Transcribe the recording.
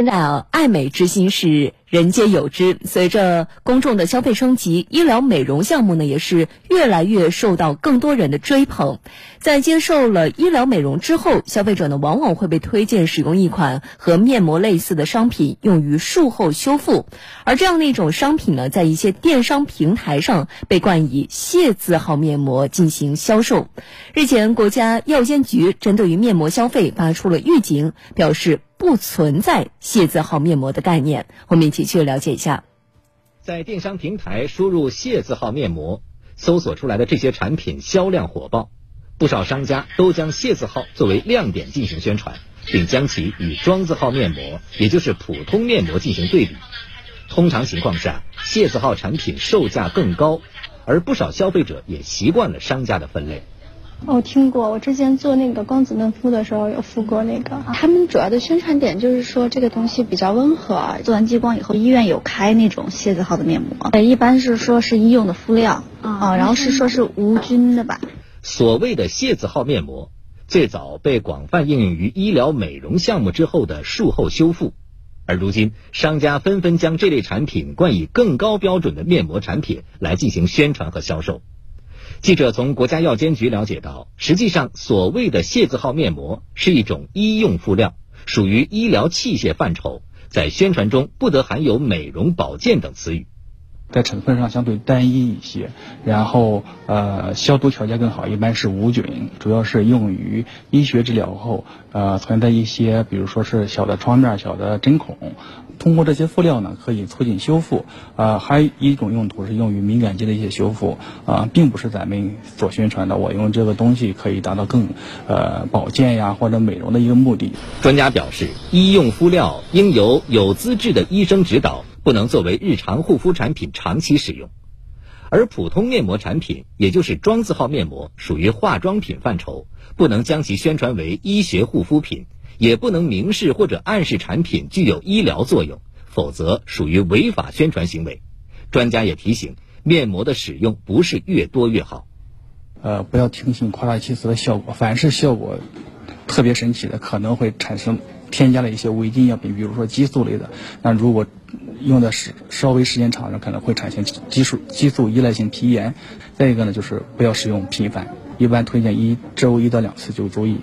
现在啊，爱美之心是人皆有之。随着公众的消费升级，医疗美容项目呢也是越来越受到更多人的追捧。在接受了医疗美容之后，消费者呢往往会被推荐使用一款和面膜类似的商品，用于术后修复。而这样的一种商品呢，在一些电商平台上被冠以“谢”字号面膜进行销售。日前，国家药监局针对于面膜消费发出了预警，表示。不存在“谢”字号面膜的概念，我们一起去了解一下。在电商平台输入“谢”字号面膜，搜索出来的这些产品销量火爆，不少商家都将“谢”字号作为亮点进行宣传，并将其与“妆”字号面膜，也就是普通面膜进行对比。通常情况下，“谢”字号产品售价更高，而不少消费者也习惯了商家的分类。我听过，我之前做那个光子嫩肤的时候有敷过那个。他们主要的宣传点就是说这个东西比较温和，做完激光以后医院有开那种谢字号的面膜，一般是说是医用的敷料啊，然后是说是无菌的吧。所谓的谢字号面膜，最早被广泛应用于医疗美容项目之后的术后修复，而如今商家纷纷将这类产品冠以更高标准的面膜产品来进行宣传和销售。记者从国家药监局了解到，实际上所谓的“械”字号面膜是一种医用敷料，属于医疗器械范畴，在宣传中不得含有美容保健等词语。在成分上相对单一一些，然后呃消毒条件更好，一般是无菌，主要是用于医学治疗后呃存在一些，比如说是小的创面、小的针孔，通过这些敷料呢，可以促进修复。呃，还有一种用途是用于敏感肌的一些修复啊，并不是咱们所宣传的，我用这个东西可以达到更呃保健呀或者美容的一个目的。专家表示，医用敷料应由有资质的医生指导。不能作为日常护肤产品长期使用，而普通面膜产品，也就是妆字号面膜，属于化妆品范畴，不能将其宣传为医学护肤品，也不能明示或者暗示产品具有医疗作用，否则属于违法宣传行为。专家也提醒，面膜的使用不是越多越好，呃，不要听信夸大其词的效果，凡是效果特别神奇的，可能会产生添加了一些违禁药品，比如说激素类的，那如果。用的是稍微时间长了，可能会产生激素激素依赖性皮炎。再一个呢，就是不要使用频繁，一般推荐一周一到两次就足以。